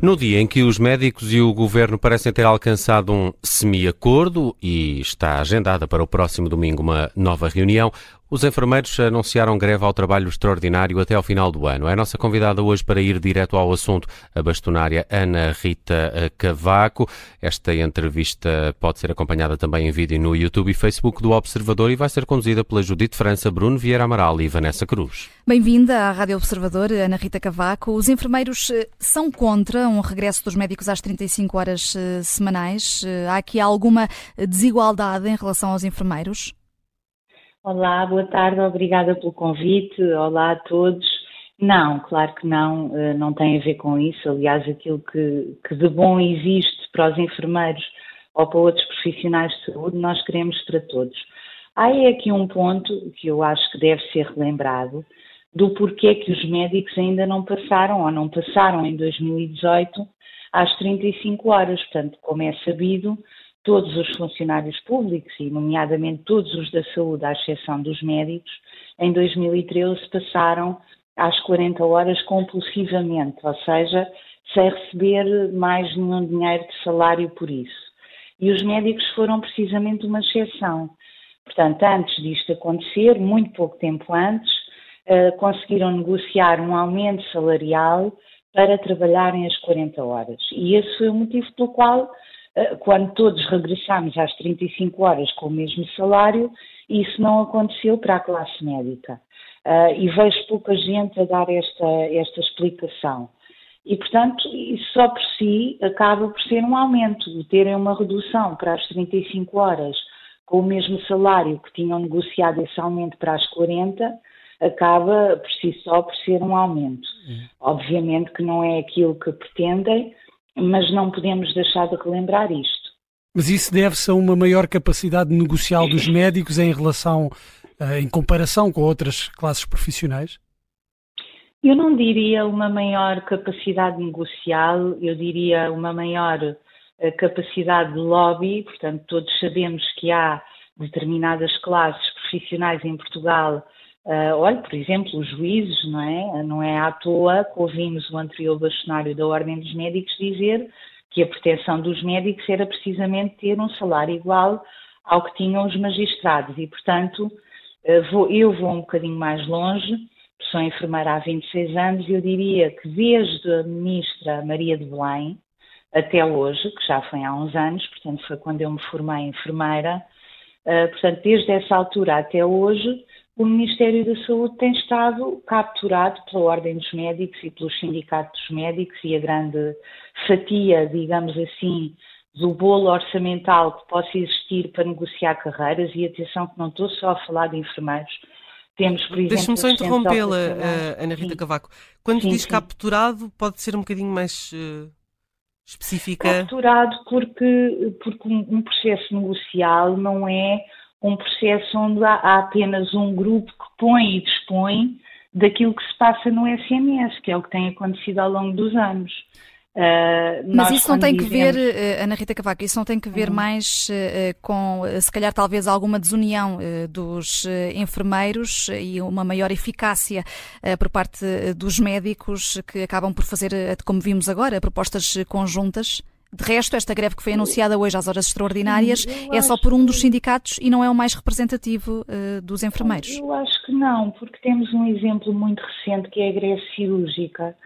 No dia em que os médicos e o governo parecem ter alcançado um semi-acordo e está agendada para o próximo domingo uma nova reunião, os enfermeiros anunciaram greve ao trabalho extraordinário até ao final do ano. É a nossa convidada hoje para ir direto ao assunto, a bastonária Ana Rita Cavaco. Esta entrevista pode ser acompanhada também em vídeo no YouTube e Facebook do Observador e vai ser conduzida pela Judite França, Bruno Vieira Amaral e Vanessa Cruz. Bem-vinda à Rádio Observador, Ana Rita Cavaco. Os enfermeiros eh, são contra um regresso dos médicos às 35 horas eh, semanais. Eh, há aqui alguma desigualdade em relação aos enfermeiros? Olá, boa tarde, obrigada pelo convite. Olá a todos. Não, claro que não, eh, não tem a ver com isso. Aliás, aquilo que, que de bom existe para os enfermeiros ou para outros profissionais de saúde, nós queremos para todos. Há aqui um ponto que eu acho que deve ser relembrado do porquê que os médicos ainda não passaram ou não passaram em 2018 às 35 horas. Portanto, como é sabido, todos os funcionários públicos, e nomeadamente todos os da saúde, à exceção dos médicos, em 2013 passaram às 40 horas compulsivamente, ou seja, sem receber mais nenhum dinheiro de salário por isso. E os médicos foram precisamente uma exceção. Portanto, antes disto acontecer, muito pouco tempo antes, uh, conseguiram negociar um aumento salarial para trabalharem as 40 horas. E esse foi o motivo pelo qual eh, quando todos regressamos às 35 horas com o mesmo salário, isso não aconteceu para a classe médica. Uh, e vejo pouca gente a dar esta, esta explicação. E, portanto, isso só por si acaba por ser um aumento, de terem uma redução para as 35 horas com o mesmo salário que tinham negociado esse aumento para as 40, acaba por si só por ser um aumento. Uhum. Obviamente que não é aquilo que pretendem, mas não podemos deixar de relembrar isto. Mas isso deve-se a uma maior capacidade negocial dos médicos em relação, eh, em comparação com outras classes profissionais? Eu não diria uma maior capacidade negocial, eu diria uma maior eh, capacidade de lobby, portanto, todos sabemos que há determinadas classes profissionais em Portugal Uh, olha, por exemplo, os juízes, não é? Não é à toa que ouvimos o anterior bastonário da Ordem dos Médicos dizer que a proteção dos médicos era precisamente ter um salário igual ao que tinham os magistrados e, portanto, uh, vou, eu vou um bocadinho mais longe, sou enfermeira há 26 anos e eu diria que desde a ministra Maria de Belém até hoje, que já foi há uns anos, portanto foi quando eu me formei enfermeira, uh, portanto desde essa altura até hoje o Ministério da Saúde tem estado capturado pela Ordem dos Médicos e pelos sindicatos dos médicos e a grande fatia, digamos assim, do bolo orçamental que possa existir para negociar carreiras e atenção que não estou só a falar de enfermeiros, temos, por exemplo... Deixe-me só interrompê-la, uh, Ana Rita Sim. Cavaco. Quando sim, diz sim. capturado, pode ser um bocadinho mais uh, específica? Capturado porque, porque um processo negocial não é um processo onde há, apenas um grupo que põe e dispõe daquilo que se passa no SMS, que é o que tem acontecido ao longo dos anos. Uh, Mas isso não tem que ver, uh, Ana Rita Cavaco, isso não tem que ver uhum. mais uh, com, se calhar, talvez alguma desunião dos enfermeiros e uma maior eficácia por parte dos médicos que acabam por fazer, como vimos agora, propostas conjuntas? De resto, esta greve que foi anunciada hoje às horas extraordinárias é só por um dos sindicatos e não é o mais representativo uh, dos enfermeiros. Eu acho que não, porque temos um exemplo muito recente que é a greve cirúrgica.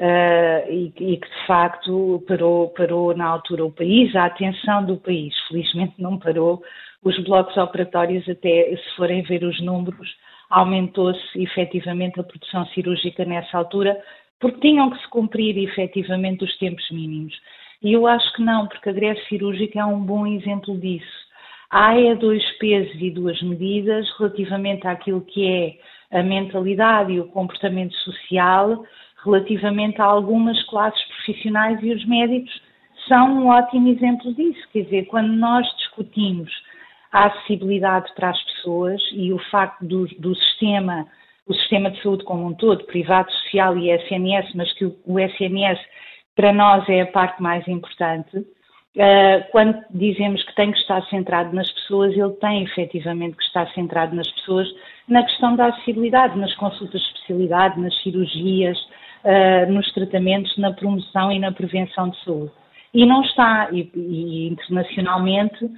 Uh, e, e, que de facto parou, parou na altura o país, a atenção do país. Felizmente não parou os blocos operatórios, até se forem ver os números, aumentou-se efetivamente a produção cirúrgica nessa altura, porque tinham que se cumprir efetivamente os tempos mínimos. E eu acho que não, porque a greve cirúrgica é um bom exemplo disso. Há é dois pesos e duas medidas relativamente àquilo que é a mentalidade e o comportamento social, relativamente a algumas classes profissionais e os médicos são um ótimo exemplo disso. Quer dizer, quando nós discutimos a acessibilidade para as pessoas e o facto do, do sistema, o sistema de saúde como um todo, privado, social e SNS, mas que o, o SNS para nós é a parte mais importante. Uh, quando dizemos que tem que estar centrado nas pessoas, ele tem efetivamente que estar centrado nas pessoas, na questão da acessibilidade, nas consultas de especialidade, nas cirurgias, uh, nos tratamentos, na promoção e na prevenção de saúde. E não está, e, e internacionalmente,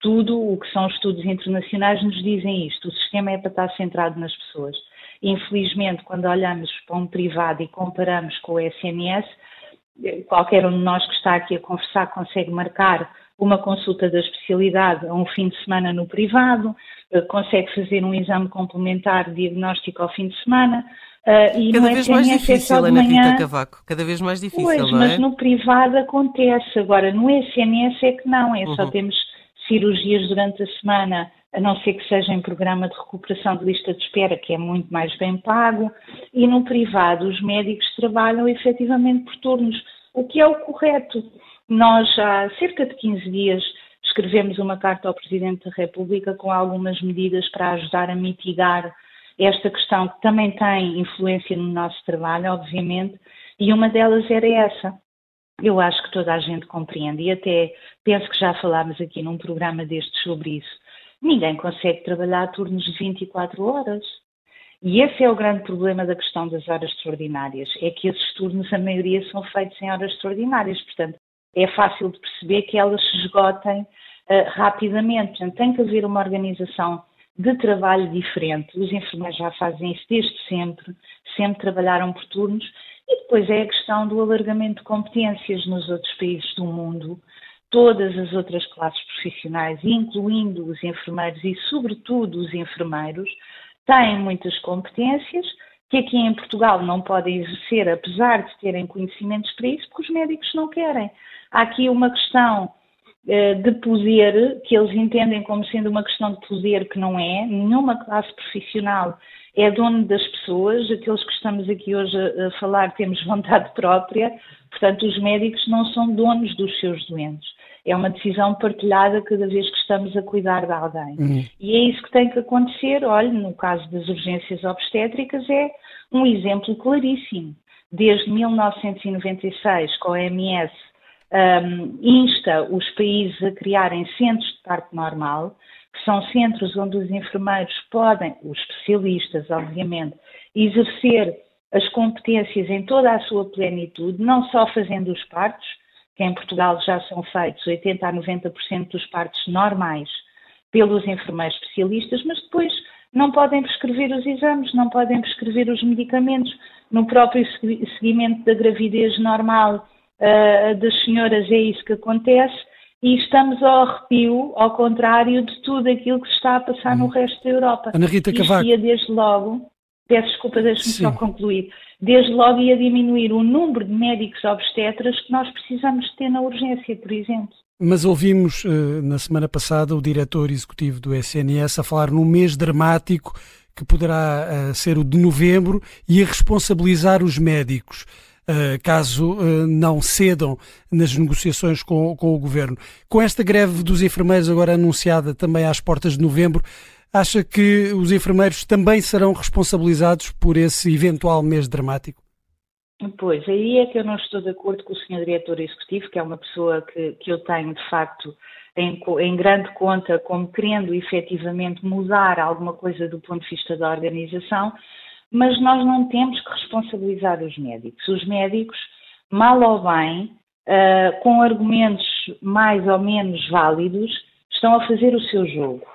tudo o que são estudos internacionais nos dizem isto: o sistema é para estar centrado nas pessoas. Infelizmente, quando olhamos para um privado e comparamos com o SNS, qualquer um de nós que está aqui a conversar consegue marcar uma consulta da especialidade a um fim de semana no privado, eh, consegue fazer um exame complementar diagnóstico ao fim de semana. Uh, e Cada vez mais é difícil, Ana Rita Cavaco. Cada vez mais difícil, pois, não é? mas no privado acontece. Agora, no SNS é que não, é uhum. só temos cirurgias durante a semana, a não ser que seja em programa de recuperação de lista de espera, que é muito mais bem pago, e no privado os médicos trabalham efetivamente por turnos, o que é o correto. Nós, há cerca de 15 dias, escrevemos uma carta ao Presidente da República com algumas medidas para ajudar a mitigar esta questão que também tem influência no nosso trabalho, obviamente, e uma delas era essa. Eu acho que toda a gente compreende e até penso que já falámos aqui num programa destes sobre isso. Ninguém consegue trabalhar turnos de 24 horas. E esse é o grande problema da questão das horas extraordinárias, é que esses turnos, a maioria, são feitos em horas extraordinárias. Portanto, é fácil de perceber que elas se esgotem uh, rapidamente. Portanto, tem que haver uma organização de trabalho diferente. Os enfermeiros já fazem isso desde sempre, sempre trabalharam por turnos. E depois é a questão do alargamento de competências nos outros países do mundo. Todas as outras classes profissionais, incluindo os enfermeiros e, sobretudo, os enfermeiros, têm muitas competências que aqui em Portugal não podem exercer, apesar de terem conhecimentos para isso, porque os médicos não querem. Há aqui uma questão eh, de poder, que eles entendem como sendo uma questão de poder que não é. Nenhuma classe profissional é dono das pessoas. Aqueles que estamos aqui hoje a, falar temos vontade própria, portanto, os médicos não são donos dos seus doentes. É uma decisão partilhada cada vez que estamos a cuidar de alguém. Uhum. E é isso que tem que acontecer. Olha, no caso das urgências obstétricas, é um exemplo claríssimo. Desde 1996, com a OMS um, insta os países a criarem centros de parto normal, que são centros onde os enfermeiros podem, os especialistas, obviamente, exercer as competências em toda a sua plenitude, não só fazendo os partos, que em Portugal já são feitos 80 a 90% dos partos normais pelos enfermeiros especialistas, mas depois não podem prescrever os exames, não podem prescrever os medicamentos. No próprio seguimento da gravidez normal uh, das senhoras é isso que acontece e estamos ao arrepio, ao contrário de tudo aquilo que se está a passar hum. no resto da Europa. Ana Rita Cavaco. Ia desde logo, peço desculpa, deixe-me só concluir, desde logo ia diminuir o número de médicos obstetras que nós precisamos ter na urgência, por exemplo. Mas ouvimos uh, na semana passada o diretor executivo do SNS a falar num mês dramático que poderá uh, ser o de novembro e a responsabilizar os médicos. Uh, caso uh, não cedam nas negociações com, com, o governo. Com esta greve dos enfermeiros agora anunciada também às portas de novembro, acha que os enfermeiros também serão responsabilizados por esse eventual mês dramático? Pois, aí é que eu não estou de acordo com o senhor diretor executivo, que é uma pessoa que, que eu tenho de facto em, em, grande conta como querendo efetivamente mudar alguma coisa do ponto de vista da organização, mas nós não temos que responsabilizar os médicos. Os médicos, mal ou bem, uh, com argumentos mais ou menos válidos, estão a fazer o seu jogo.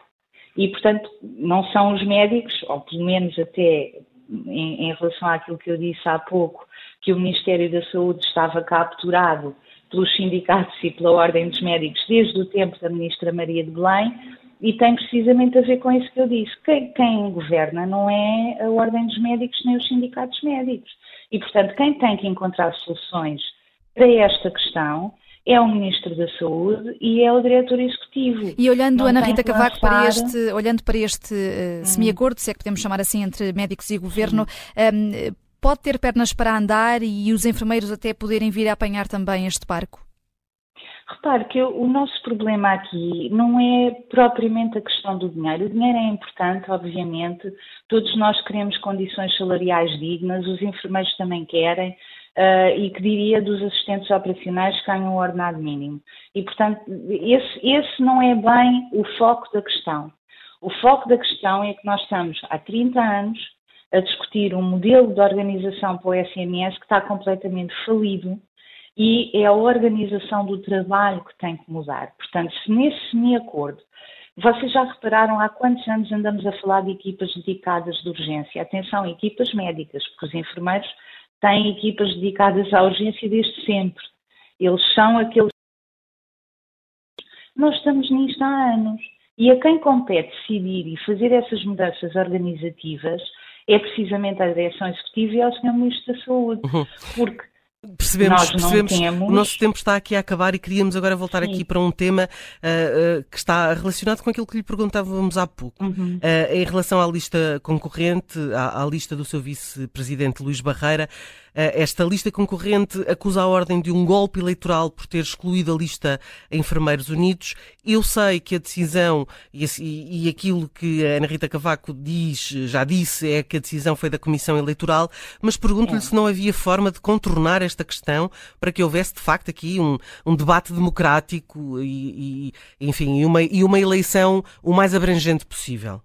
E, portanto, não são os médicos, ou pelo menos até em, em relação àquilo que eu disse há pouco, que o Ministério da Saúde estava capturado pelos sindicatos e pela Ordem dos Médicos desde o tempo da Ministra Maria de Belém, e tem precisamente a ver com isso que eu disse. Quem, quem, governa não é a Ordem dos Médicos nem os sindicatos médicos. E, portanto, quem tem que encontrar soluções para esta questão é o Ministro da Saúde e é o Diretor Executivo. E olhando, não Ana Rita Cavaco, para este, olhando para este uh, semi-acordo, se é que podemos chamar assim, entre médicos e governo, um, pode ter pernas para andar e os enfermeiros até poderem vir a apanhar também este barco? Repare que o nosso problema aqui não é propriamente a questão do dinheiro. O dinheiro é importante, obviamente, todos nós queremos condições salariais dignas, os enfermeiros também querem, uh, e que diria dos assistentes operacionais que ganham o ordenado mínimo. E, portanto, esse, esse não é bem o foco da questão. O foco da questão é que nós estamos há 30 anos a discutir um modelo de organização para o SNS que está completamente falido e é a organização do trabalho que tem que mudar. Portanto, se nesse semi-acordo vocês já repararam há quantos anos andamos a falar de equipas dedicadas de urgência? Atenção, equipas médicas, porque os enfermeiros têm equipas dedicadas à urgência desde sempre. Eles são aqueles. Nós estamos nisto há anos. E a quem compete decidir e fazer essas mudanças organizativas é precisamente a direção executiva e ao Sr. Ministro da Saúde. Uhum. Porque Percebemos, percebemos. Temos... O nosso tempo está aqui a acabar e queríamos agora voltar Sim. aqui para um tema uh, uh, que está relacionado com aquilo que lhe perguntávamos há pouco. Uhum. Uh, em relação à lista concorrente, à, à lista do seu vice-presidente Luís Barreira, esta lista concorrente acusa a Ordem de um golpe eleitoral por ter excluído a lista Enfermeiros Unidos. Eu sei que a decisão e, e aquilo que a Ana Rita Cavaco diz, já disse, é que a decisão foi da Comissão Eleitoral, mas pergunto-lhe é. se não havia forma de contornar esta questão para que houvesse de facto aqui um, um debate democrático e, e enfim, e uma, e uma eleição o mais abrangente possível.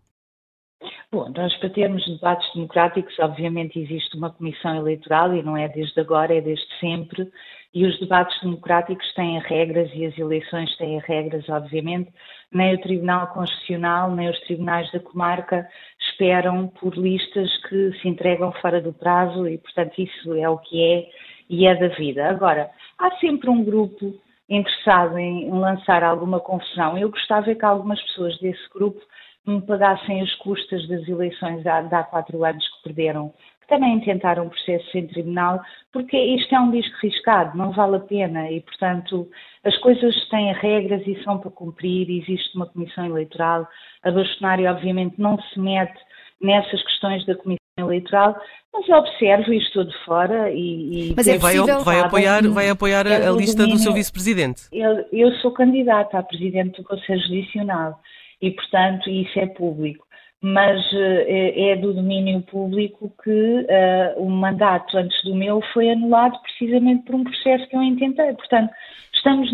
Bom, nós para termos debates democráticos, obviamente existe uma comissão eleitoral e não é desde agora, é desde sempre, e os debates democráticos têm regras e as eleições têm regras, obviamente. Nem o Tribunal Constitucional, nem os tribunais da comarca esperam por listas que se entregam fora do prazo e, portanto, isso é o que é e é da vida. Agora, há sempre um grupo interessado em lançar alguma confusão. Eu gostava que algumas pessoas desse grupo me pagassem as custas das eleições de há, quatro anos que perderam, que também tentaram um processo em tribunal, porque isto é um disco riscado, não vale a pena e, portanto, as coisas têm regras e são para cumprir, existe uma comissão eleitoral, a bastonária obviamente não se mete nessas questões da comissão eleitoral, mas eu observo e estou de fora e... e mas é possível... vai, apoiar, vai apoiar a, a lista domínio, do seu vice-presidente? Eu, eu sou candidata a presidente do Conselho Judicial e, portanto, isso é público. Mas uh, é do domínio público que uh, o mandato antes do meu foi anulado precisamente por um processo que eu intentei. Portanto, estamos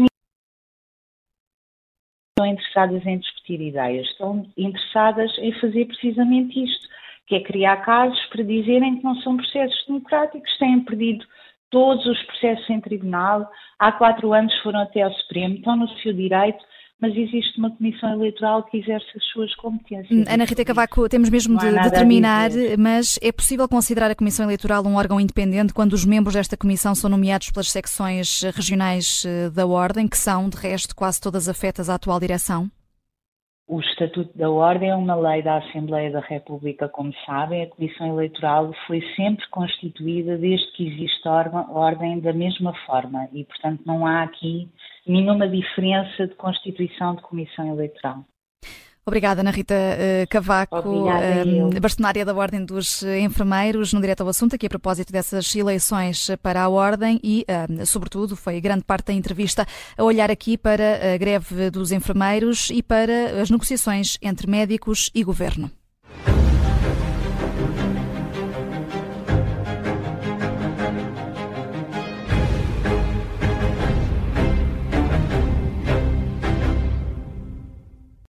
estão interessadas em discutir ideias, estão interessadas em fazer precisamente isto, que é criar casos para dizerem que não são processos democráticos, têm perdido todos os processos em tribunal, há quatro anos foram até ao Supremo, estão no seu direito mas existe uma comissão eleitoral que exerce as suas competências. Hum, Ana Rita Cavaco, temos mesmo de, de terminar, mas é possível considerar a Comissão Eleitoral um órgão independente quando os membros desta comissão são nomeados pelas secções regionais eh, da Ordem, que são, de resto, quase todas afetas à atual direção? O Estatuto da Ordem é uma lei da Assembleia da República, como sabem. A Comissão Eleitoral foi sempre constituída desde que existe ordem da mesma forma e, portanto, não há aqui nenhuma diferença de constituição de Comissão Eleitoral. Obrigada, Ana Rita uh, Cavaco, uh, bastonária da Ordem dos Enfermeiros, no direto ao assunto, aqui a propósito dessas eleições para a Ordem e, sobretudo, foi grande parte da entrevista a olhar aqui para a greve dos enfermeiros e para as negociações entre médicos e governo.